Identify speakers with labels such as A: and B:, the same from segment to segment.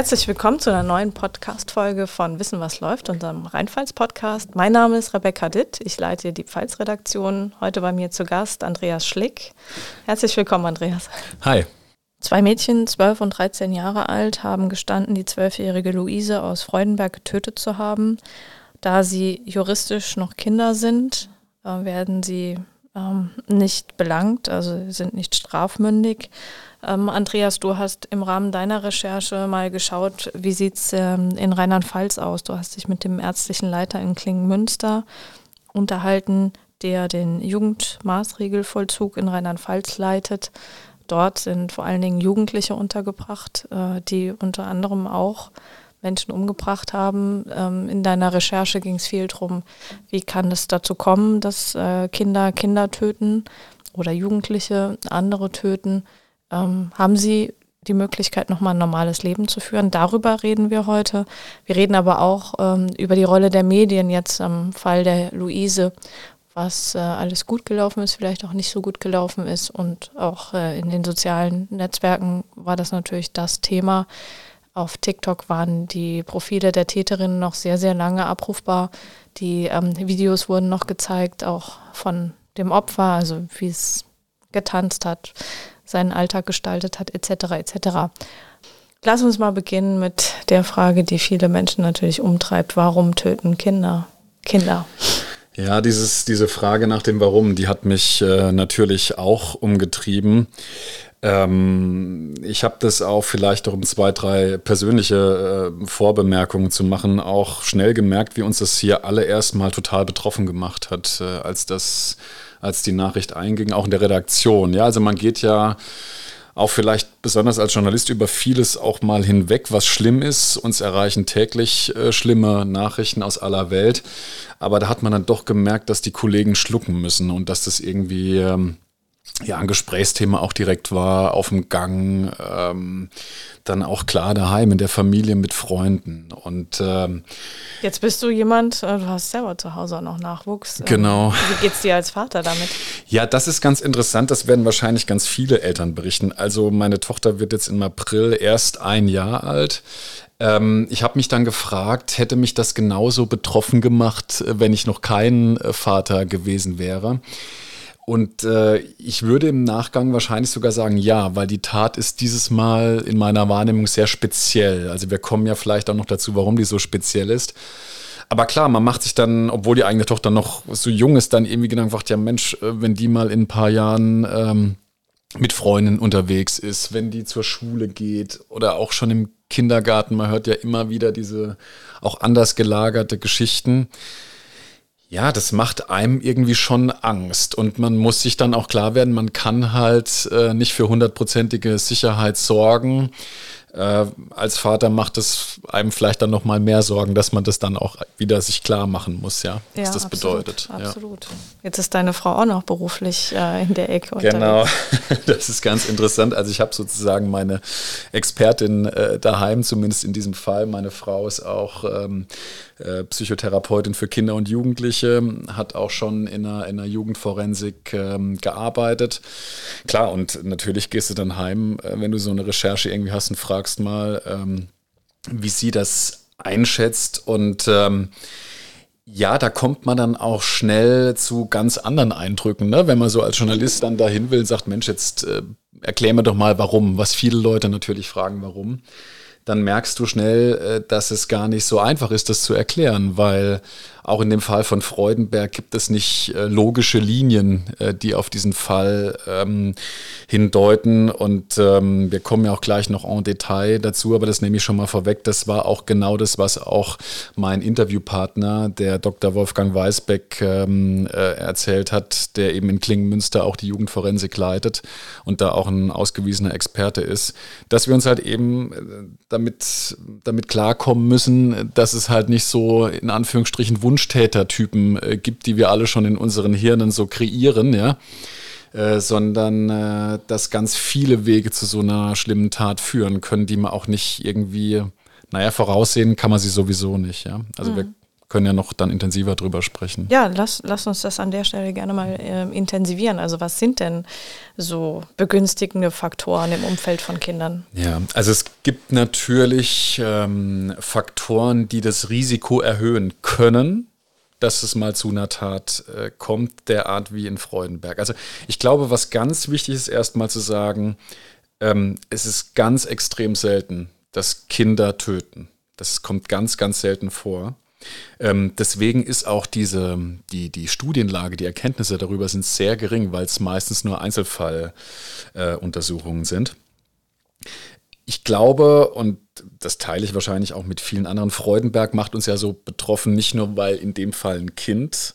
A: Herzlich willkommen zu einer neuen Podcast-Folge von Wissen, was läuft, unserem Rheinpfalz-Podcast. Mein Name ist Rebecca Ditt, ich leite die Pfalz-Redaktion. Heute bei mir zu Gast Andreas Schlick. Herzlich willkommen, Andreas.
B: Hi.
A: Zwei Mädchen, 12 und 13 Jahre alt, haben gestanden, die zwölfjährige Luise aus Freudenberg getötet zu haben. Da sie juristisch noch Kinder sind, äh, werden sie ähm, nicht belangt, also sind nicht strafmündig. Ähm, Andreas, du hast im Rahmen deiner Recherche mal geschaut, wie sieht es ähm, in Rheinland-Pfalz aus? Du hast dich mit dem ärztlichen Leiter in Klingenmünster unterhalten, der den Jugendmaßregelvollzug in Rheinland-Pfalz leitet. Dort sind vor allen Dingen Jugendliche untergebracht, äh, die unter anderem auch Menschen umgebracht haben. Ähm, in deiner Recherche ging es viel darum, wie kann es dazu kommen, dass äh, Kinder Kinder töten oder Jugendliche andere töten ähm, haben sie die Möglichkeit, nochmal ein normales Leben zu führen. Darüber reden wir heute. Wir reden aber auch ähm, über die Rolle der Medien jetzt am Fall der Luise, was äh, alles gut gelaufen ist, vielleicht auch nicht so gut gelaufen ist. Und auch äh, in den sozialen Netzwerken war das natürlich das Thema. Auf TikTok waren die Profile der Täterinnen noch sehr, sehr lange abrufbar. Die ähm, Videos wurden noch gezeigt, auch von dem Opfer, also wie es getanzt hat, seinen Alltag gestaltet hat, etc. etc. Lass uns mal beginnen mit der Frage, die viele Menschen natürlich umtreibt. Warum töten Kinder Kinder?
B: Ja, dieses, diese Frage nach dem Warum, die hat mich äh, natürlich auch umgetrieben. Ähm, ich habe das auch vielleicht um zwei, drei persönliche äh, Vorbemerkungen zu machen, auch schnell gemerkt, wie uns das hier alle erstmal total betroffen gemacht hat, äh, als das als die Nachricht einging, auch in der Redaktion. Ja, also man geht ja auch vielleicht besonders als Journalist über vieles auch mal hinweg, was schlimm ist. Uns erreichen täglich äh, schlimme Nachrichten aus aller Welt. Aber da hat man dann doch gemerkt, dass die Kollegen schlucken müssen und dass das irgendwie ähm, ja, ein Gesprächsthema auch direkt war, auf dem Gang, ähm, dann auch klar daheim in der Familie mit Freunden. Und ähm,
A: jetzt bist du jemand, äh, du hast selber zu Hause auch noch Nachwuchs.
B: Ähm, genau.
A: Wie geht's dir als Vater damit?
B: Ja, das ist ganz interessant. Das werden wahrscheinlich ganz viele Eltern berichten. Also meine Tochter wird jetzt im April erst ein Jahr alt. Ähm, ich habe mich dann gefragt, hätte mich das genauso betroffen gemacht, äh, wenn ich noch kein äh, Vater gewesen wäre. Und äh, ich würde im Nachgang wahrscheinlich sogar sagen, ja, weil die Tat ist dieses Mal in meiner Wahrnehmung sehr speziell. Also wir kommen ja vielleicht auch noch dazu, warum die so speziell ist. Aber klar, man macht sich dann, obwohl die eigene Tochter noch so jung ist, dann irgendwie Gedanken, ja Mensch, äh, wenn die mal in ein paar Jahren ähm, mit Freunden unterwegs ist, wenn die zur Schule geht oder auch schon im Kindergarten, man hört ja immer wieder diese auch anders gelagerte Geschichten ja, das macht einem irgendwie schon Angst. Und man muss sich dann auch klar werden, man kann halt äh, nicht für hundertprozentige Sicherheit sorgen äh, als Vater macht es einem vielleicht dann noch mal mehr Sorgen, dass man das dann auch wieder sich klar machen muss, ja, was ja, das absolut, bedeutet.
A: Absolut. Ja. Jetzt ist deine Frau auch noch beruflich äh, in der Ecke.
B: Genau, das ist ganz interessant. Also ich habe sozusagen meine Expertin äh, daheim, zumindest in diesem Fall. Meine Frau ist auch ähm, äh, Psychotherapeutin für Kinder und Jugendliche, hat auch schon in einer, in einer Jugendforensik ähm, gearbeitet. Klar, und natürlich gehst du dann heim, äh, wenn du so eine Recherche irgendwie hast und fragst, fragst mal, ähm, wie sie das einschätzt. Und ähm, ja, da kommt man dann auch schnell zu ganz anderen Eindrücken, ne? wenn man so als Journalist dann dahin will und sagt, Mensch, jetzt äh, erklär mir doch mal warum, was viele Leute natürlich fragen, warum dann merkst du schnell, äh, dass es gar nicht so einfach ist, das zu erklären, weil auch in dem Fall von Freudenberg gibt es nicht äh, logische Linien, äh, die auf diesen Fall ähm, hindeuten. Und ähm, wir kommen ja auch gleich noch en Detail dazu, aber das nehme ich schon mal vorweg. Das war auch genau das, was auch mein Interviewpartner, der Dr. Wolfgang Weisbeck, ähm, äh, erzählt hat, der eben in Klingenmünster auch die Jugendforensik leitet und da auch ein ausgewiesener Experte ist, dass wir uns halt eben äh, damit, damit klarkommen müssen, dass es halt nicht so in Anführungsstrichen Wunschtätertypen äh, gibt, die wir alle schon in unseren Hirnen so kreieren, ja. Äh, sondern äh, dass ganz viele Wege zu so einer schlimmen Tat führen können, die man auch nicht irgendwie, naja, voraussehen kann man sie sowieso nicht, ja. Also mhm. wir können ja noch dann intensiver drüber sprechen.
A: Ja, lass, lass uns das an der Stelle gerne mal äh, intensivieren. Also was sind denn so begünstigende Faktoren im Umfeld von Kindern?
B: Ja, also es gibt natürlich ähm, Faktoren, die das Risiko erhöhen können, dass es mal zu einer Tat äh, kommt, derart wie in Freudenberg. Also ich glaube, was ganz wichtig ist, erstmal zu sagen, ähm, es ist ganz extrem selten, dass Kinder töten. Das kommt ganz, ganz selten vor. Ähm, deswegen ist auch diese, die, die Studienlage, die Erkenntnisse darüber sind sehr gering, weil es meistens nur Einzelfalluntersuchungen äh, sind. Ich glaube, und das teile ich wahrscheinlich auch mit vielen anderen, Freudenberg macht uns ja so betroffen, nicht nur, weil in dem Fall ein Kind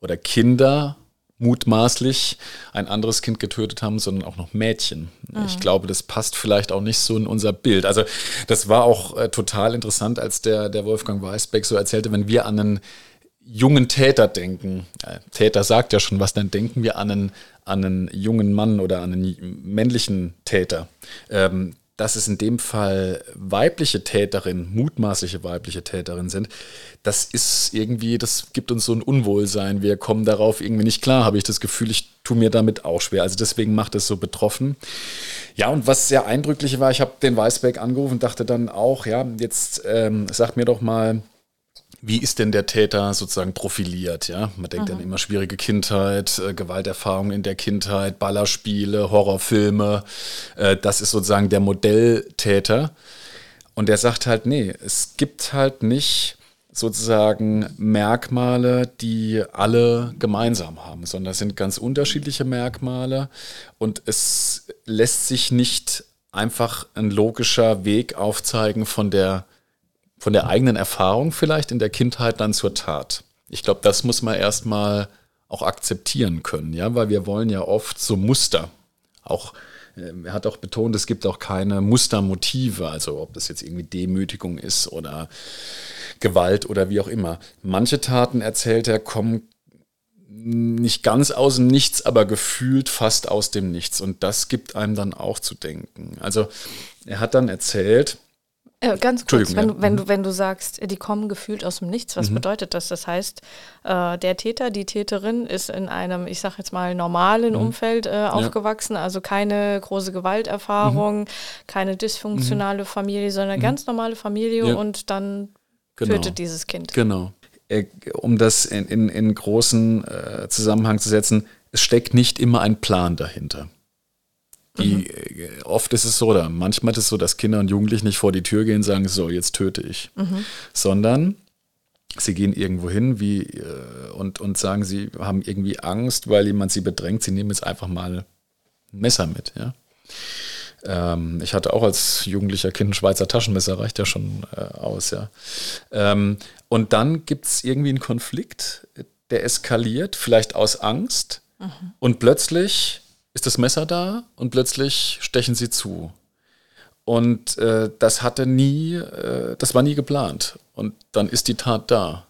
B: oder Kinder mutmaßlich ein anderes Kind getötet haben, sondern auch noch Mädchen. Mhm. Ich glaube, das passt vielleicht auch nicht so in unser Bild. Also das war auch äh, total interessant, als der, der Wolfgang Weisbeck so erzählte, wenn wir an einen jungen Täter denken, äh, Täter sagt ja schon was, dann denken wir an einen, an einen jungen Mann oder an einen männlichen Täter. Ähm, dass es in dem Fall weibliche Täterinnen, mutmaßliche weibliche Täterinnen sind, das ist irgendwie, das gibt uns so ein Unwohlsein. Wir kommen darauf irgendwie nicht klar, habe ich das Gefühl, ich tue mir damit auch schwer. Also deswegen macht es so betroffen. Ja, und was sehr eindrücklich war, ich habe den Weißbeck angerufen und dachte dann auch, ja, jetzt ähm, sag mir doch mal, wie ist denn der Täter sozusagen profiliert? Ja, man denkt mhm. dann immer schwierige Kindheit, äh, Gewalterfahrung in der Kindheit, Ballerspiele, Horrorfilme. Äh, das ist sozusagen der Modelltäter. Und der sagt halt, nee, es gibt halt nicht sozusagen Merkmale, die alle gemeinsam haben, sondern es sind ganz unterschiedliche Merkmale und es lässt sich nicht einfach ein logischer Weg aufzeigen von der von der eigenen Erfahrung vielleicht in der Kindheit dann zur Tat. Ich glaube, das muss man erstmal auch akzeptieren können, ja, weil wir wollen ja oft so Muster. Auch ähm, er hat auch betont, es gibt auch keine Mustermotive, also ob das jetzt irgendwie Demütigung ist oder Gewalt oder wie auch immer. Manche Taten, erzählt er, kommen nicht ganz aus dem Nichts, aber gefühlt fast aus dem Nichts. Und das gibt einem dann auch zu denken. Also er hat dann erzählt,
A: äh, ganz kurz, wenn, ja. wenn, mhm. du, wenn du sagst, die kommen gefühlt aus dem Nichts, was mhm. bedeutet das? Das heißt, äh, der Täter, die Täterin ist in einem, ich sag jetzt mal, normalen mhm. Umfeld äh, aufgewachsen, ja. also keine große Gewalterfahrung, mhm. keine dysfunktionale mhm. Familie, sondern eine mhm. ganz normale Familie ja. und dann genau. tötet dieses Kind.
B: Genau. Äh, um das in, in, in großen äh, Zusammenhang zu setzen, es steckt nicht immer ein Plan dahinter. Die, mhm. Äh, oft ist es so, oder manchmal ist es so, dass Kinder und Jugendliche nicht vor die Tür gehen und sagen, so, jetzt töte ich. Mhm. Sondern sie gehen irgendwo hin wie, äh, und, und sagen, sie haben irgendwie Angst, weil jemand sie bedrängt, sie nehmen jetzt einfach mal ein Messer mit. Ja? Ähm, ich hatte auch als jugendlicher Kind ein Schweizer Taschenmesser, reicht ja schon äh, aus. Ja? Ähm, und dann gibt es irgendwie einen Konflikt, der eskaliert, vielleicht aus Angst. Mhm. Und plötzlich ist das Messer da und plötzlich stechen sie zu. Und äh, das hatte nie, äh, das war nie geplant. Und dann ist die Tat da.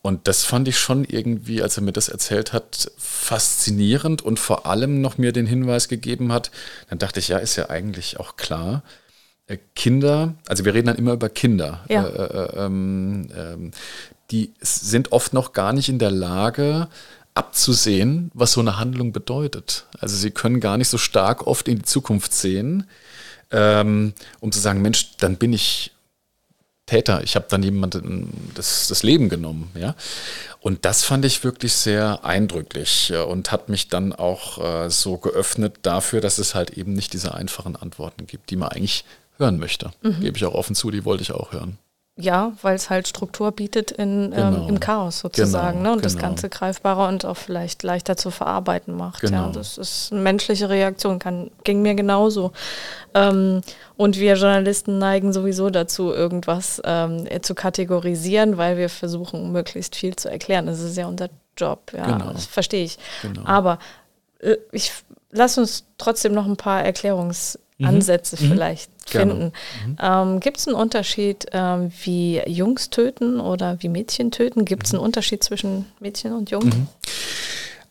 B: Und das fand ich schon irgendwie, als er mir das erzählt hat, faszinierend und vor allem noch mir den Hinweis gegeben hat, dann dachte ich, ja, ist ja eigentlich auch klar. Äh, Kinder, also wir reden dann immer über Kinder, ja. Äh, äh, ähm, ähm, die sind oft noch gar nicht in der Lage, abzusehen, was so eine Handlung bedeutet. Also sie können gar nicht so stark oft in die Zukunft sehen, ähm, um zu sagen, Mensch, dann bin ich Täter, ich habe dann jemandem das, das Leben genommen. Ja? Und das fand ich wirklich sehr eindrücklich und hat mich dann auch äh, so geöffnet dafür, dass es halt eben nicht diese einfachen Antworten gibt, die man eigentlich hören möchte. Mhm. Gebe ich auch offen zu, die wollte ich auch hören.
A: Ja, weil es halt Struktur bietet in, ähm, genau. ähm, im Chaos sozusagen genau, ne? und genau. das Ganze greifbarer und auch vielleicht leichter zu verarbeiten macht. Genau. Ja, das ist eine menschliche Reaktion, kann, ging mir genauso. Ähm, und wir Journalisten neigen sowieso dazu, irgendwas ähm, zu kategorisieren, weil wir versuchen, möglichst viel zu erklären. Das ist ja unser Job, ja, genau. das verstehe ich. Genau. Aber äh, ich lass uns trotzdem noch ein paar Erklärungs-. Ansätze mhm. vielleicht finden. Mhm. Ähm, Gibt es einen Unterschied, ähm, wie Jungs töten oder wie Mädchen töten? Gibt es einen Unterschied zwischen Mädchen und Jungen? Mhm.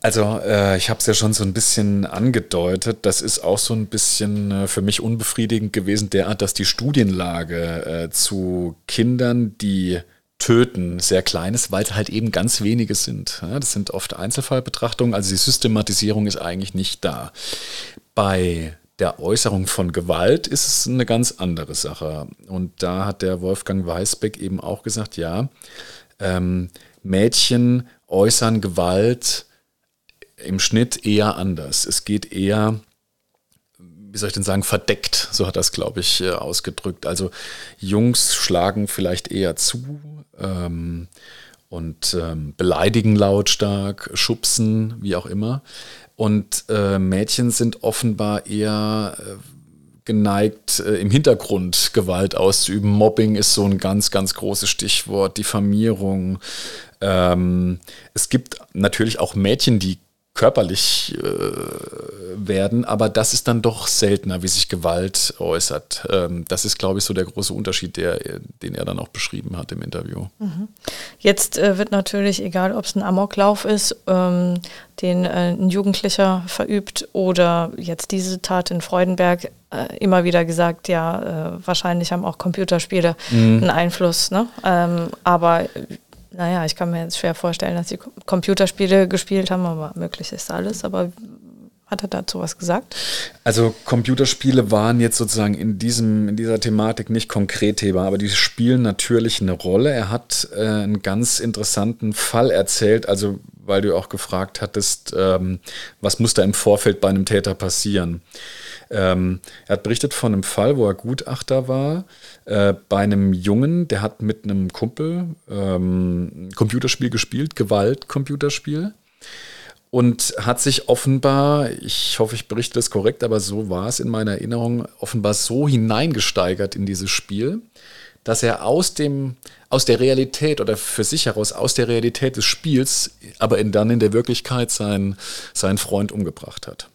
B: Also äh, ich habe es ja schon so ein bisschen angedeutet. Das ist auch so ein bisschen äh, für mich unbefriedigend gewesen, derart, dass die Studienlage äh, zu Kindern, die Töten sehr klein ist, weil es halt eben ganz wenige sind. Ja, das sind oft Einzelfallbetrachtungen, also die Systematisierung ist eigentlich nicht da. Bei der Äußerung von Gewalt ist es eine ganz andere Sache. Und da hat der Wolfgang Weisbeck eben auch gesagt, ja, ähm, Mädchen äußern Gewalt im Schnitt eher anders. Es geht eher, wie soll ich denn sagen, verdeckt, so hat das, glaube ich, äh, ausgedrückt. Also Jungs schlagen vielleicht eher zu ähm, und ähm, beleidigen lautstark, schubsen, wie auch immer. Und äh, Mädchen sind offenbar eher äh, geneigt, äh, im Hintergrund Gewalt auszuüben. Mobbing ist so ein ganz, ganz großes Stichwort, Diffamierung. Ähm, es gibt natürlich auch Mädchen, die körperlich äh, werden, aber das ist dann doch seltener, wie sich Gewalt äußert. Ähm, das ist, glaube ich, so der große Unterschied, der, den er dann auch beschrieben hat im Interview. Mhm.
A: Jetzt äh, wird natürlich, egal ob es ein Amoklauf ist, ähm, den äh, ein Jugendlicher verübt oder jetzt diese Tat in Freudenberg, äh, immer wieder gesagt, ja, äh, wahrscheinlich haben auch Computerspiele mhm. einen Einfluss. Ne? Ähm, aber naja, ich kann mir jetzt schwer vorstellen, dass sie Computerspiele gespielt haben, aber möglich ist alles. Aber hat er dazu was gesagt?
B: Also Computerspiele waren jetzt sozusagen in, diesem, in dieser Thematik nicht konkret Thema, aber die spielen natürlich eine Rolle. Er hat äh, einen ganz interessanten Fall erzählt, also weil du auch gefragt hattest, ähm, was muss da im Vorfeld bei einem Täter passieren. Ähm, er hat berichtet von einem Fall, wo er Gutachter war, äh, bei einem Jungen, der hat mit einem Kumpel ähm, Computerspiel gespielt, Gewalt-Computerspiel. Und hat sich offenbar, ich hoffe, ich berichte das korrekt, aber so war es in meiner Erinnerung, offenbar so hineingesteigert in dieses Spiel, dass er aus dem, aus der Realität oder für sich heraus aus der Realität des Spiels, aber in, dann in der Wirklichkeit seinen, seinen Freund umgebracht hat.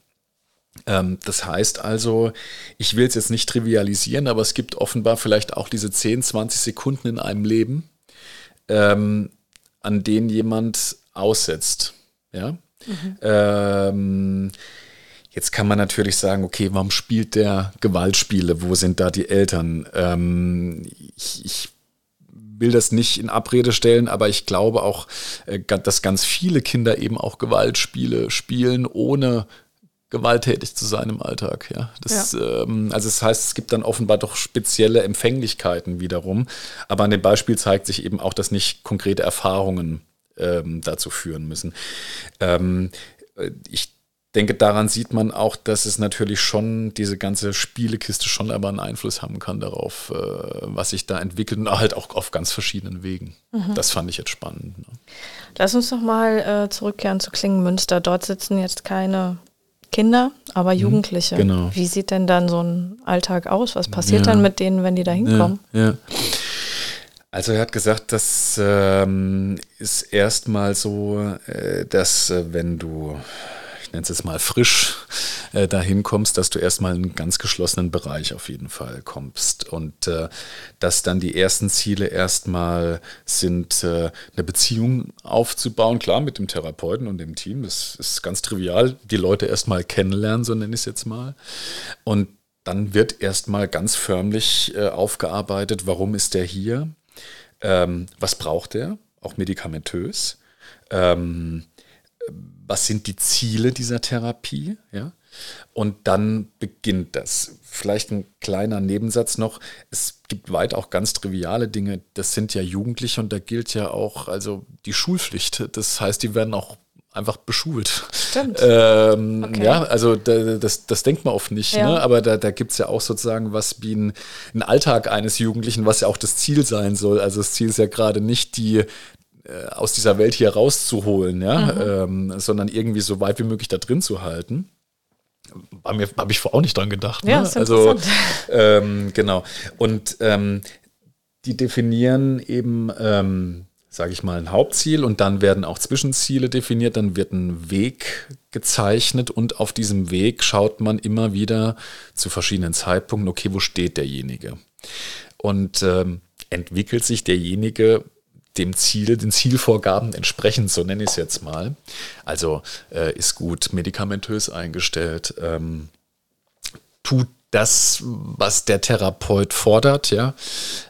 B: Ähm, das heißt also, ich will es jetzt nicht trivialisieren, aber es gibt offenbar vielleicht auch diese 10, 20 Sekunden in einem Leben, ähm, an denen jemand aussetzt. Ja? Mhm. Ähm, jetzt kann man natürlich sagen, okay, warum spielt der Gewaltspiele? Wo sind da die Eltern? Ähm, ich, ich will das nicht in Abrede stellen, aber ich glaube auch, äh, dass ganz viele Kinder eben auch Gewaltspiele spielen, ohne gewalttätig zu sein im Alltag. Ja, das, ja. Ähm, also das heißt, es gibt dann offenbar doch spezielle Empfänglichkeiten wiederum. Aber an dem Beispiel zeigt sich eben auch, dass nicht konkrete Erfahrungen ähm, dazu führen müssen. Ähm, ich denke, daran sieht man auch, dass es natürlich schon diese ganze Spielekiste schon aber einen Einfluss haben kann darauf, äh, was sich da entwickelt und halt auch auf ganz verschiedenen Wegen. Mhm. Das fand ich jetzt spannend. Ne?
A: Lass uns noch mal äh, zurückkehren zu Klingenmünster. Dort sitzen jetzt keine Kinder, aber mhm, Jugendliche. Genau. Wie sieht denn dann so ein Alltag aus? Was passiert ja. dann mit denen, wenn die da hinkommen?
B: Ja, ja. Also er hat gesagt, das ähm, ist erstmal so, äh, dass äh, wenn du ich nenne es jetzt mal frisch, äh, dahin kommst, dass du erstmal in einen ganz geschlossenen Bereich auf jeden Fall kommst. Und äh, dass dann die ersten Ziele erstmal sind, äh, eine Beziehung aufzubauen, klar mit dem Therapeuten und dem Team. Das ist ganz trivial, die Leute erstmal kennenlernen, so nenne ich es jetzt mal. Und dann wird erstmal ganz förmlich äh, aufgearbeitet, warum ist der hier? Ähm, was braucht er? Auch medikamentös. Ähm, was sind die Ziele dieser Therapie, ja? Und dann beginnt das. Vielleicht ein kleiner Nebensatz noch. Es gibt weit auch ganz triviale Dinge. Das sind ja Jugendliche und da gilt ja auch also die Schulpflicht. Das heißt, die werden auch einfach beschult.
A: Stimmt.
B: Ähm, okay. Ja, also da, das, das denkt man oft nicht, ja. ne? aber da, da gibt es ja auch sozusagen was wie ein, ein Alltag eines Jugendlichen, was ja auch das Ziel sein soll. Also das Ziel ist ja gerade nicht die, aus dieser Welt hier rauszuholen, ja, mhm. ähm, sondern irgendwie so weit wie möglich da drin zu halten. Bei mir habe ich vorher auch nicht dran gedacht.
A: Ne? Ja, ist also
B: ähm, genau. Und ähm, die definieren eben, ähm, sage ich mal, ein Hauptziel und dann werden auch Zwischenziele definiert, dann wird ein Weg gezeichnet und auf diesem Weg schaut man immer wieder zu verschiedenen Zeitpunkten, okay, wo steht derjenige? Und ähm, entwickelt sich derjenige dem Ziel, den Zielvorgaben entsprechend, so nenne ich es jetzt mal. Also äh, ist gut medikamentös eingestellt, ähm, tut das, was der Therapeut fordert, ja,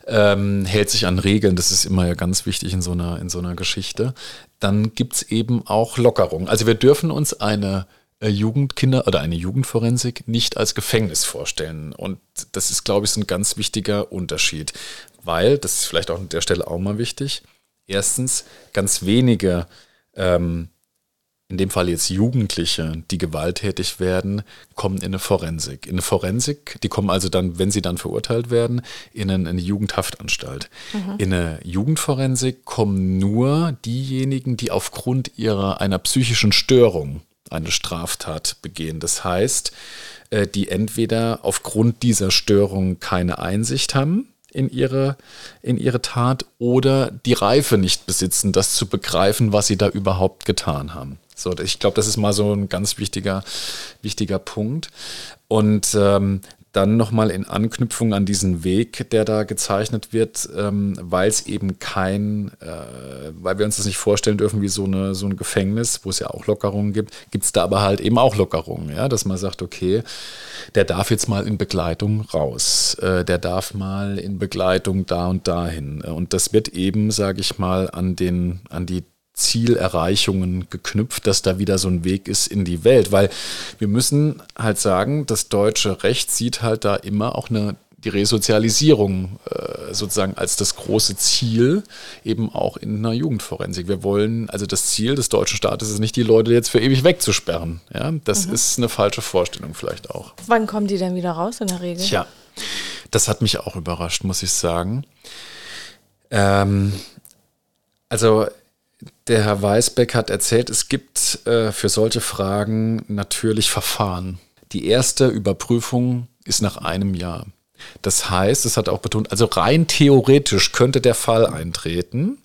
B: ähm, hält sich an Regeln. Das ist immer ja ganz wichtig in so einer, in so einer Geschichte. Dann gibt es eben auch Lockerungen. Also wir dürfen uns eine äh, Jugendkinder oder eine Jugendforensik nicht als Gefängnis vorstellen. Und das ist, glaube ich, ein ganz wichtiger Unterschied. Weil, das ist vielleicht auch an der Stelle auch mal wichtig, erstens ganz wenige ähm, in dem Fall jetzt Jugendliche, die gewalttätig werden, kommen in eine Forensik. In eine Forensik, die kommen also dann, wenn sie dann verurteilt werden, in eine, eine Jugendhaftanstalt. Mhm. In eine Jugendforensik kommen nur diejenigen, die aufgrund ihrer einer psychischen Störung eine Straftat begehen. Das heißt, äh, die entweder aufgrund dieser Störung keine Einsicht haben, in ihre, in ihre Tat oder die Reife nicht besitzen, das zu begreifen, was sie da überhaupt getan haben. So, ich glaube, das ist mal so ein ganz wichtiger, wichtiger Punkt. Und ähm, dann nochmal in Anknüpfung an diesen Weg, der da gezeichnet wird, ähm, weil es eben kein, äh, weil wir uns das nicht vorstellen dürfen wie so, eine, so ein Gefängnis, wo es ja auch Lockerungen gibt, gibt es da aber halt eben auch Lockerungen, ja, dass man sagt, okay, der darf jetzt mal in Begleitung raus, äh, der darf mal in Begleitung da und dahin. Und das wird eben, sage ich mal, an, den, an die Zielerreichungen geknüpft, dass da wieder so ein Weg ist in die Welt. Weil wir müssen halt sagen, das deutsche Recht sieht halt da immer auch eine die Resozialisierung äh, sozusagen als das große Ziel eben auch in einer Jugendforensik. Wir wollen, also das Ziel des deutschen Staates ist nicht, die Leute jetzt für ewig wegzusperren. Ja, das mhm. ist eine falsche Vorstellung vielleicht auch.
A: Wann kommen die denn wieder raus in der Regel?
B: Tja, das hat mich auch überrascht, muss ich sagen. Ähm, also der Herr Weisbeck hat erzählt, es gibt äh, für solche Fragen natürlich Verfahren. Die erste Überprüfung ist nach einem Jahr. Das heißt, es hat auch betont, also rein theoretisch könnte der Fall eintreten,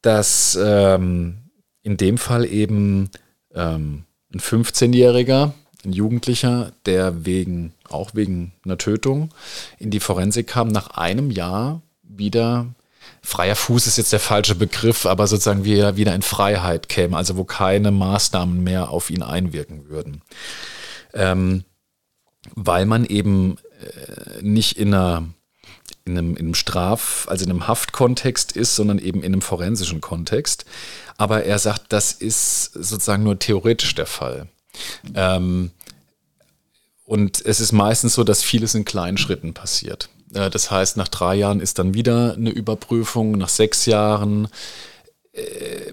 B: dass ähm, in dem Fall eben ähm, ein 15-Jähriger, ein Jugendlicher, der wegen, auch wegen einer Tötung in die Forensik kam, nach einem Jahr wieder freier Fuß ist jetzt der falsche Begriff, aber sozusagen wie er wieder in Freiheit käme, also wo keine Maßnahmen mehr auf ihn einwirken würden. Ähm, weil man eben äh, nicht in einer in einem, in einem Straf-, also in einem Haftkontext ist, sondern eben in einem forensischen Kontext. Aber er sagt, das ist sozusagen nur theoretisch der Fall. Ähm, und es ist meistens so, dass vieles in kleinen Schritten passiert. Äh, das heißt, nach drei Jahren ist dann wieder eine Überprüfung, nach sechs Jahren äh,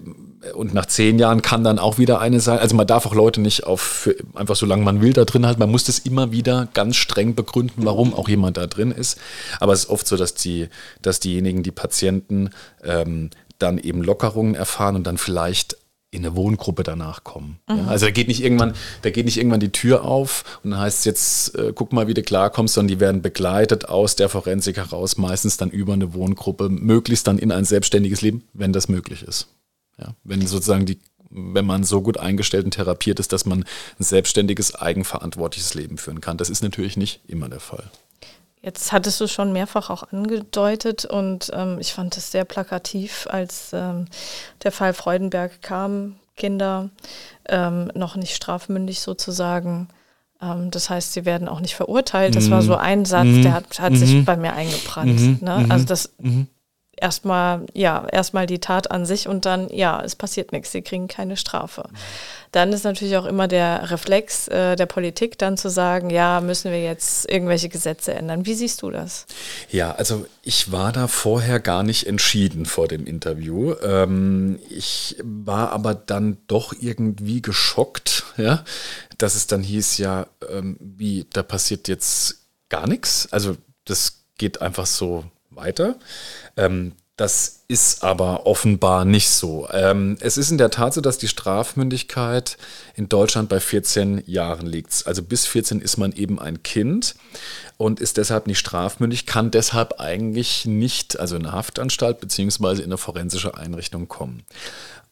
B: und nach zehn Jahren kann dann auch wieder eine sein. Also man darf auch Leute nicht auf einfach so lange man will da drin halten. Man muss das immer wieder ganz streng begründen, warum auch jemand da drin ist. Aber es ist oft so, dass die, dass diejenigen, die Patienten ähm, dann eben Lockerungen erfahren und dann vielleicht in eine Wohngruppe danach kommen. Mhm. Ja, also da geht nicht irgendwann, da geht nicht irgendwann die Tür auf und dann heißt es jetzt, äh, guck mal, wie du klarkommst, sondern die werden begleitet aus der Forensik heraus, meistens dann über eine Wohngruppe, möglichst dann in ein selbstständiges Leben, wenn das möglich ist. Ja, wenn sozusagen die, wenn man so gut eingestellt und therapiert ist, dass man ein selbstständiges, eigenverantwortliches Leben führen kann. Das ist natürlich nicht immer der Fall.
A: Jetzt hattest du schon mehrfach auch angedeutet und ähm, ich fand es sehr plakativ, als ähm, der Fall Freudenberg kam, Kinder ähm, noch nicht strafmündig sozusagen. Ähm, das heißt, sie werden auch nicht verurteilt. Das mhm. war so ein Satz, mhm. der hat, hat mhm. sich bei mir eingebrannt. Mhm. Ne? Also das mhm. Erstmal, ja, erstmal die Tat an sich und dann, ja, es passiert nichts, sie kriegen keine Strafe. Dann ist natürlich auch immer der Reflex äh, der Politik dann zu sagen, ja, müssen wir jetzt irgendwelche Gesetze ändern. Wie siehst du das?
B: Ja, also ich war da vorher gar nicht entschieden vor dem Interview. Ähm, ich war aber dann doch irgendwie geschockt, ja, dass es dann hieß, ja, ähm, wie, da passiert jetzt gar nichts. Also das geht einfach so weiter. Ähm, das ist aber offenbar nicht so. Ähm, es ist in der Tat so, dass die Strafmündigkeit in Deutschland bei 14 Jahren liegt. Also bis 14 ist man eben ein Kind und ist deshalb nicht strafmündig, kann deshalb eigentlich nicht, also in eine Haftanstalt beziehungsweise in eine forensische Einrichtung kommen.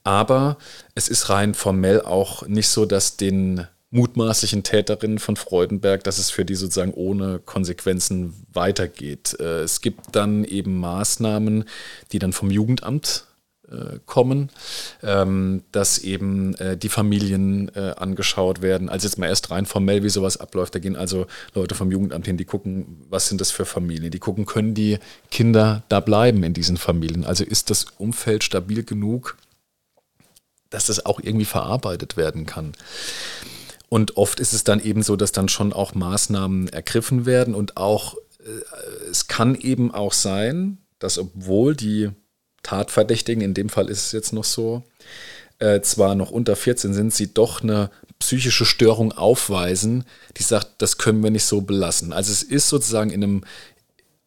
B: Aber es ist rein formell auch nicht so, dass den mutmaßlichen Täterinnen von Freudenberg, dass es für die sozusagen ohne Konsequenzen weitergeht. Äh, es gibt dann eben Maßnahmen, die dann vom Jugendamt äh, kommen, ähm, dass eben äh, die Familien angeschaut werden. Also jetzt mal erst rein formell, wie sowas abläuft. Da gehen also Leute vom Jugendamt hin, die gucken, was sind das für Familien. Die gucken, können die Kinder da bleiben in diesen Familien? Also ist das Umfeld stabil genug, dass das auch irgendwie verarbeitet werden kann. Und oft ist es dann eben so, dass dann schon auch Maßnahmen ergriffen werden und auch, äh, es kann eben auch sein, dass obwohl die Tatverdächtigen, in dem Fall ist es jetzt noch so, äh, zwar noch unter 14 sind, sie doch eine psychische Störung aufweisen, die sagt, das können wir nicht so belassen. Also es ist sozusagen in einem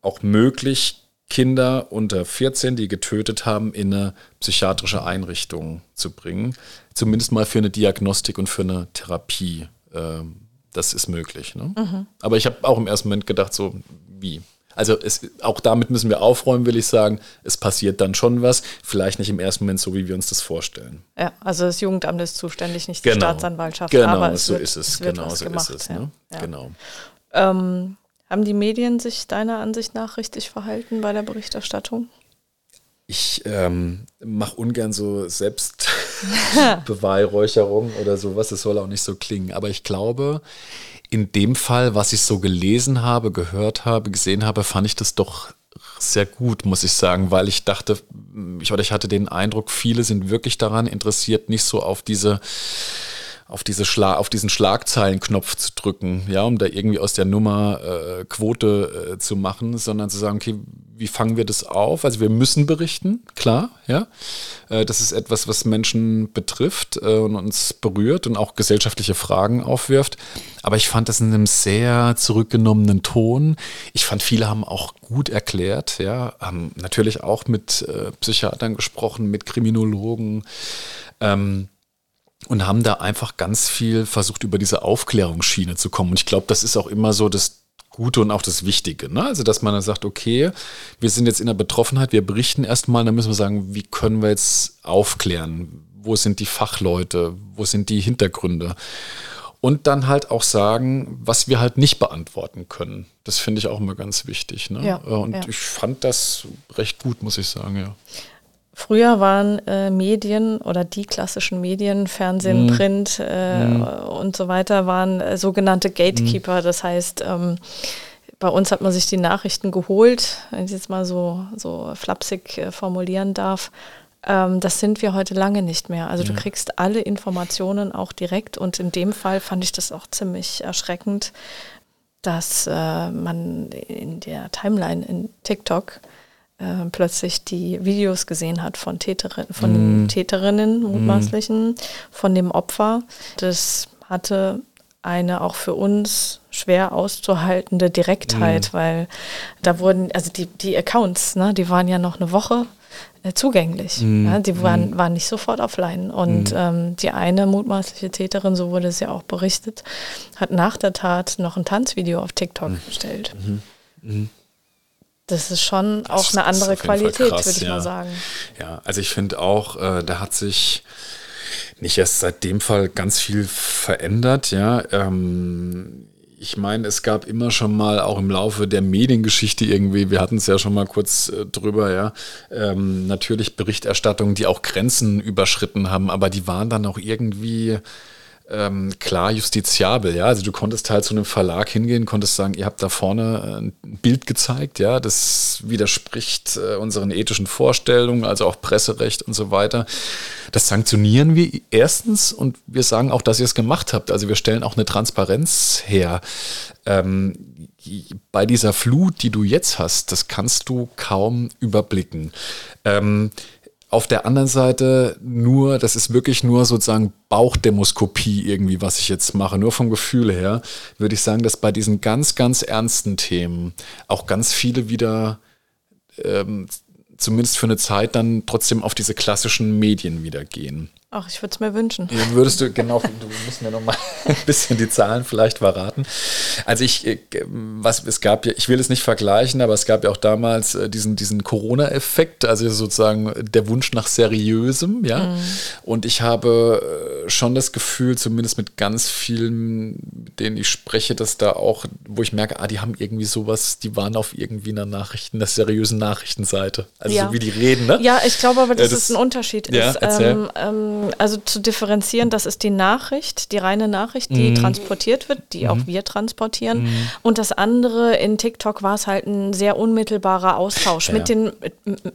B: auch möglich, Kinder unter 14, die getötet haben, in eine psychiatrische Einrichtung zu bringen. Zumindest mal für eine Diagnostik und für eine Therapie. Ähm, das ist möglich. Ne? Mhm. Aber ich habe auch im ersten Moment gedacht, so wie? Also es, auch damit müssen wir aufräumen, will ich sagen. Es passiert dann schon was, vielleicht nicht im ersten Moment so, wie wir uns das vorstellen.
A: Ja, also das Jugendamt ist zuständig, nicht die
B: genau.
A: Staatsanwaltschaft.
B: Genau, aber so wird, ist es. Genau, so
A: gemacht,
B: ist es. Ne?
A: Ja.
B: Genau.
A: Ähm, haben die Medien sich deiner Ansicht nach richtig verhalten bei der Berichterstattung?
B: Ich ähm, mache ungern so Selbstbeweihräucherung oder sowas. Das soll auch nicht so klingen. Aber ich glaube, in dem Fall, was ich so gelesen habe, gehört habe, gesehen habe, fand ich das doch sehr gut, muss ich sagen, weil ich dachte, ich, oder ich hatte den Eindruck, viele sind wirklich daran interessiert, nicht so auf diese auf, diese Schla auf diesen Schlagzeilenknopf zu drücken, ja, um da irgendwie aus der Nummer äh, Quote äh, zu machen, sondern zu sagen, okay, wie fangen wir das auf? Also wir müssen berichten, klar, ja. Äh, das ist etwas, was Menschen betrifft äh, und uns berührt und auch gesellschaftliche Fragen aufwirft. Aber ich fand das in einem sehr zurückgenommenen Ton. Ich fand, viele haben auch gut erklärt, ja, haben natürlich auch mit äh, Psychiatern gesprochen, mit Kriminologen. Ähm, und haben da einfach ganz viel versucht, über diese Aufklärungsschiene zu kommen. Und ich glaube, das ist auch immer so das Gute und auch das Wichtige. Ne? Also, dass man dann sagt, okay, wir sind jetzt in der Betroffenheit, wir berichten erstmal, dann müssen wir sagen, wie können wir jetzt aufklären? Wo sind die Fachleute? Wo sind die Hintergründe? Und dann halt auch sagen, was wir halt nicht beantworten können. Das finde ich auch immer ganz wichtig. Ne?
A: Ja,
B: und
A: ja.
B: ich fand das recht gut, muss ich sagen, ja.
A: Früher waren äh, Medien oder die klassischen Medien, Fernsehen,
B: Mhm.
A: Print äh,
B: Mhm.
A: und so weiter, waren äh, sogenannte Gatekeeper. Das heißt, ähm, bei uns hat man sich die Nachrichten geholt, wenn ich jetzt mal so, so flapsig äh, formulieren darf. Ähm, das sind wir heute lange nicht mehr. Also du
B: Ja.
A: kriegst alle Informationen auch direkt und in dem Fall fand ich das auch ziemlich erschreckend, dass äh, man in der Timeline in TikTok äh, plötzlich die Videos gesehen hat von, Täterin, von den Täterinnen, mutmaßlichen, von dem Opfer. Das hatte eine auch für uns schwer auszuhaltende Direktheit, weil da wurden, also die, die Accounts, ne, die waren ja noch eine Woche äh, zugänglich. Ja, die waren, waren nicht sofort offline. Und ähm, die eine mutmaßliche Täterin, so wurde es ja auch berichtet, hat nach der Tat noch ein Tanzvideo auf TikTok gestellt. Das ist schon auch
B: Das
A: eine andere Qualität,
B: krass,
A: würde ich
B: ja.
A: mal sagen.
B: Ja, also ich finde auch, äh, da hat sich nicht erst seit dem Fall ganz viel verändert, ja. Ähm, ich meine, es gab immer schon mal auch im Laufe der Mediengeschichte irgendwie, wir hatten es ja schon mal kurz äh, drüber, ja, ähm, natürlich Berichterstattungen, die auch Grenzen überschritten haben, aber die waren dann auch irgendwie ähm, klar justiziabel, ja. Also du konntest halt zu einem Verlag hingehen, konntest sagen, ihr habt da vorne äh, ein Bild gezeigt, ja, das widerspricht äh, unseren ethischen Vorstellungen, also auch Presserecht und so weiter. Das sanktionieren wir erstens und wir sagen auch, dass ihr es gemacht habt. Also wir stellen auch eine Transparenz her. Ähm, bei dieser Flut, die du jetzt hast, das kannst du kaum überblicken. Ähm, auf der anderen Seite nur, das ist wirklich nur sozusagen Bauchdemoskopie irgendwie, was ich jetzt mache. Nur vom Gefühl her würde ich sagen, dass bei diesen ganz, ganz ernsten Themen auch ganz viele wieder ähm, zumindest für eine Zeit dann trotzdem auf diese klassischen Medien wieder gehen.
A: Ach, ich würde es mir wünschen.
B: Ja, würdest du, genau, du musst mir noch mal ein bisschen die Zahlen vielleicht verraten. Also ich, äh, was, es gab ja, ich will es nicht vergleichen, aber es gab ja auch damals äh, diesen, diesen Corona-Effekt, also sozusagen der Wunsch nach Seriösem, ja. Mhm. Und ich habe äh, schon das Gefühl, zumindest mit ganz vielen, mit denen ich spreche, dass da auch, wo ich merke, ah, die haben irgendwie sowas, die waren auf irgendwie einer Nachrichten, einer seriösen Nachrichtenseite. Also ja. so wie die reden, ne?
A: Ja, ich glaube aber, dass das, es ein Unterschied ja, ist. Ähm, ähm, also zu differenzieren, das ist die Nachricht, die reine Nachricht, die mhm. transportiert wird, die mhm. auch wir transportieren. Mhm. Und das andere, in TikTok war es halt ein sehr unmittelbarer Austausch ja. mit den,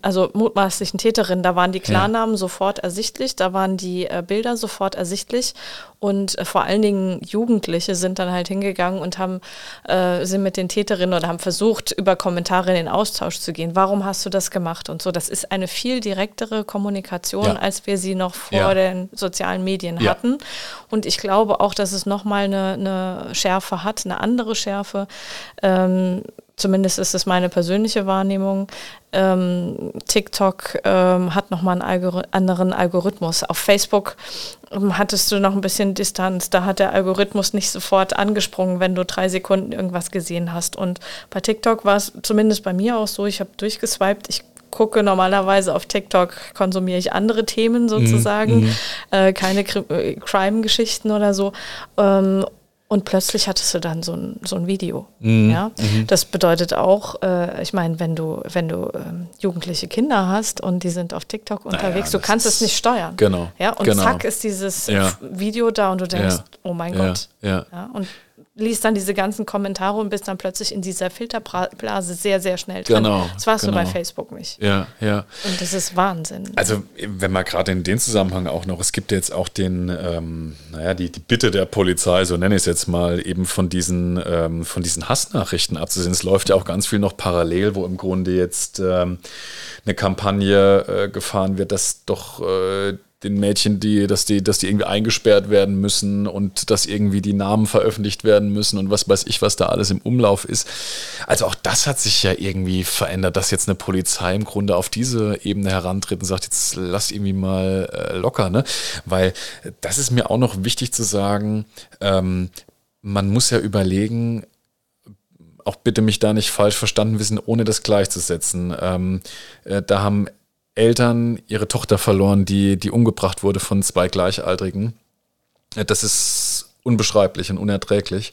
A: also mutmaßlichen Täterinnen. Da waren die Klarnamen ja. sofort ersichtlich, da waren die äh, Bilder sofort ersichtlich. Und äh, vor allen Dingen Jugendliche sind dann halt hingegangen und haben, äh, sind mit den Täterinnen oder haben versucht, über Kommentare in den Austausch zu gehen. Warum hast du das gemacht und so. Das ist eine viel direktere Kommunikation, ja. als wir sie noch vor ja. den sozialen Medien ja. hatten. Und ich glaube auch, dass es nochmal eine, eine Schärfe hat, eine andere Schärfe. Ähm, zumindest ist es meine persönliche Wahrnehmung, ähm, TikTok ähm, hat nochmal einen Algor anderen Algorithmus. Auf Facebook ähm, hattest du noch ein bisschen Distanz. Da hat der Algorithmus nicht sofort angesprungen, wenn du drei Sekunden irgendwas gesehen hast. Und bei TikTok war es zumindest bei mir auch so, ich habe durchgeswiped, ich gucke normalerweise auf TikTok, konsumiere ich andere Themen sozusagen, mhm. äh, keine äh, Crime-Geschichten oder so. Ähm, und plötzlich hattest du dann so ein, so ein Video. Mhm. Ja? Mhm. Das bedeutet auch, äh, ich meine, wenn du, wenn du ähm, jugendliche Kinder hast und die sind auf TikTok unterwegs, naja, du kannst es nicht steuern.
B: Genau.
A: Ja? Und
B: genau.
A: zack ist dieses ja. Video da und du denkst, ja. oh mein. Gott.
B: Ja.
A: ja. Und liest dann diese ganzen Kommentare und bist dann plötzlich in dieser Filterblase sehr, sehr schnell drin. Genau. Das warst genau. du bei Facebook nicht.
B: Ja, ja.
A: Und das ist Wahnsinn.
B: Also, wenn man gerade in den Zusammenhang auch noch, es gibt jetzt auch den, ähm, naja, die, die Bitte der Polizei, so nenne ich es jetzt mal, eben von diesen, ähm, von diesen Hassnachrichten abzusehen. Es läuft ja auch ganz viel noch parallel, wo im Grunde jetzt ähm, eine Kampagne äh, gefahren wird, dass doch äh, den Mädchen, die, dass die, dass die irgendwie eingesperrt werden müssen und dass irgendwie die Namen veröffentlicht werden müssen und was weiß ich, was da alles im Umlauf ist. Also auch das hat sich ja irgendwie verändert, dass jetzt eine Polizei im Grunde auf diese Ebene herantritt und sagt, jetzt lass irgendwie mal äh, locker, ne? Weil das ist mir auch noch wichtig zu sagen, ähm, man muss ja überlegen, auch bitte mich da nicht falsch verstanden wissen, ohne das gleichzusetzen. Ähm, äh, da haben Eltern ihre Tochter verloren, die, die umgebracht wurde von zwei Gleichaltrigen. Das ist unbeschreiblich und unerträglich.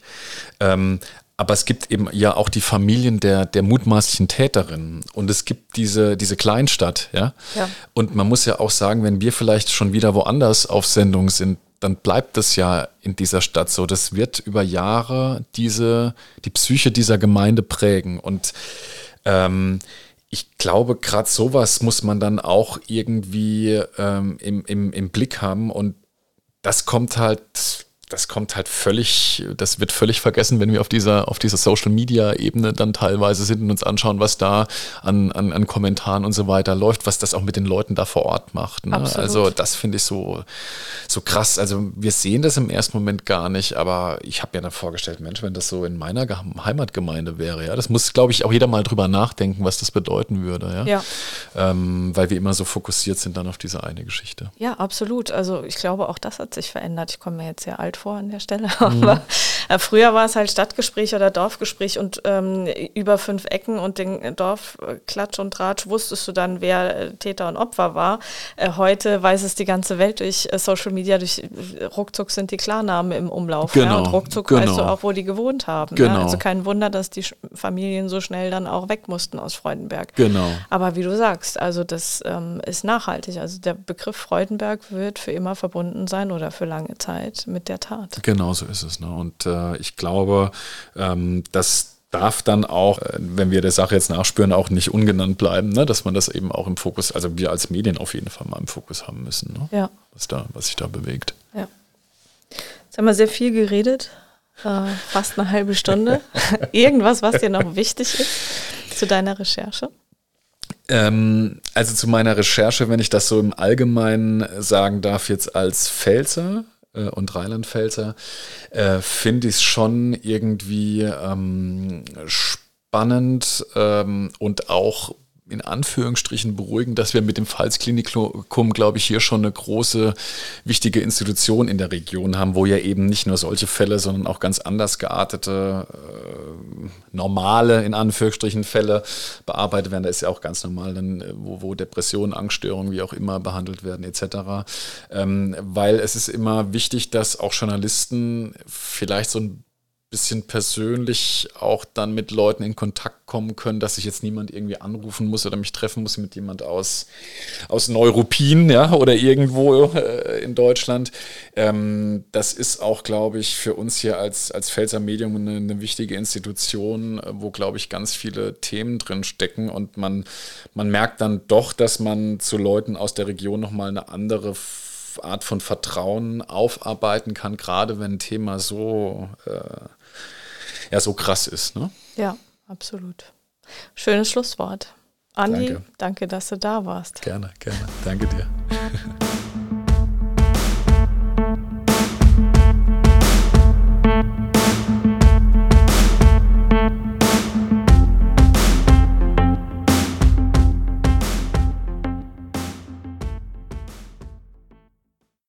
B: Ähm, aber es gibt eben ja auch die Familien der, der mutmaßlichen Täterinnen. Und es gibt diese, diese Kleinstadt, ja? ja. Und man muss ja auch sagen, wenn wir vielleicht schon wieder woanders auf Sendung sind, dann bleibt es ja in dieser Stadt so. Das wird über Jahre diese, die Psyche dieser Gemeinde prägen. Und ähm, ich glaube, gerade sowas muss man dann auch irgendwie ähm, im, im, im Blick haben und das kommt halt das kommt halt völlig, das wird völlig vergessen, wenn wir auf dieser, auf dieser Social Media Ebene dann teilweise sind und uns anschauen, was da an, an, an Kommentaren und so weiter läuft, was das auch mit den Leuten da vor Ort macht. Ne? Also das finde ich so, so krass. Also wir sehen das im ersten Moment gar nicht, aber ich habe mir dann vorgestellt, Mensch, wenn das so in meiner Heimatgemeinde wäre, ja, das muss, glaube ich, auch jeder mal drüber nachdenken, was das bedeuten würde, ja.
A: ja.
B: Ähm, weil wir immer so fokussiert sind dann auf diese eine Geschichte.
A: Ja, absolut. Also ich glaube, auch das hat sich verändert. Ich komme mir jetzt sehr alt vor an der Stelle. Mhm. Aber früher war es halt Stadtgespräch oder Dorfgespräch und ähm, über fünf Ecken und den Dorfklatsch und Tratsch wusstest du dann, wer äh, Täter und Opfer war. Äh, heute weiß es die ganze Welt durch äh, Social Media, durch äh, ruckzuck sind die Klarnamen im Umlauf.
B: Genau,
A: ja, und ruckzuck
B: genau.
A: weißt du auch, wo die gewohnt haben.
B: Genau.
A: Ja? Also kein Wunder, dass die Familien so schnell dann auch weg mussten aus Freudenberg.
B: Genau.
A: Aber wie du sagst, also das ähm, ist nachhaltig. Also der Begriff Freudenberg wird für immer verbunden sein oder für lange Zeit mit der Tat.
B: Genau so ist es. Ne? Und äh, ich glaube, ähm, dass darf dann auch, äh, wenn wir der Sache jetzt nachspüren, auch nicht ungenannt bleiben, ne? dass man das eben auch im Fokus, also wir als Medien auf jeden Fall mal im Fokus haben müssen, ne?
A: ja.
B: was, da, was sich da bewegt.
A: Ja. Jetzt haben wir sehr viel geredet, äh, fast eine halbe Stunde. Irgendwas, was dir noch wichtig ist zu deiner Recherche?
B: Ähm, also zu meiner Recherche, wenn ich das so im Allgemeinen sagen darf, jetzt als Pfälzer, äh, und Rheinland-Pfälzer, äh, finde ich es schon irgendwie ähm, spannend ähm, und auch in Anführungsstrichen beruhigen, dass wir mit dem Pfalzklinikum, glaube ich, hier schon eine große, wichtige Institution in der Region haben, wo ja eben nicht nur solche Fälle, sondern auch ganz anders geartete, äh, normale, in Anführungsstrichen, Fälle bearbeitet werden. Da ist ja auch ganz normal, dann, äh, wo, wo Depressionen, Angststörungen, wie auch immer behandelt werden, etc. Ähm, weil es ist immer wichtig, dass auch Journalisten vielleicht so ein bisschen persönlich auch dann mit Leuten in Kontakt kommen können, dass sich jetzt niemand irgendwie anrufen muss oder mich treffen muss mit jemand aus, aus Neuruppin ja, oder irgendwo äh, in Deutschland. Ähm, das ist auch, glaube ich, für uns hier als, als Pfälzer Medium eine, eine wichtige Institution, wo, glaube ich, ganz viele Themen drin stecken und man, man merkt dann doch, dass man zu Leuten aus der Region nochmal eine andere Art von Vertrauen aufarbeiten kann, gerade wenn ein Thema so äh, ja so krass ist. Ne?
A: Ja, absolut. Schönes Schlusswort. Andi, danke. danke, dass du da warst.
B: Gerne, gerne. Danke dir.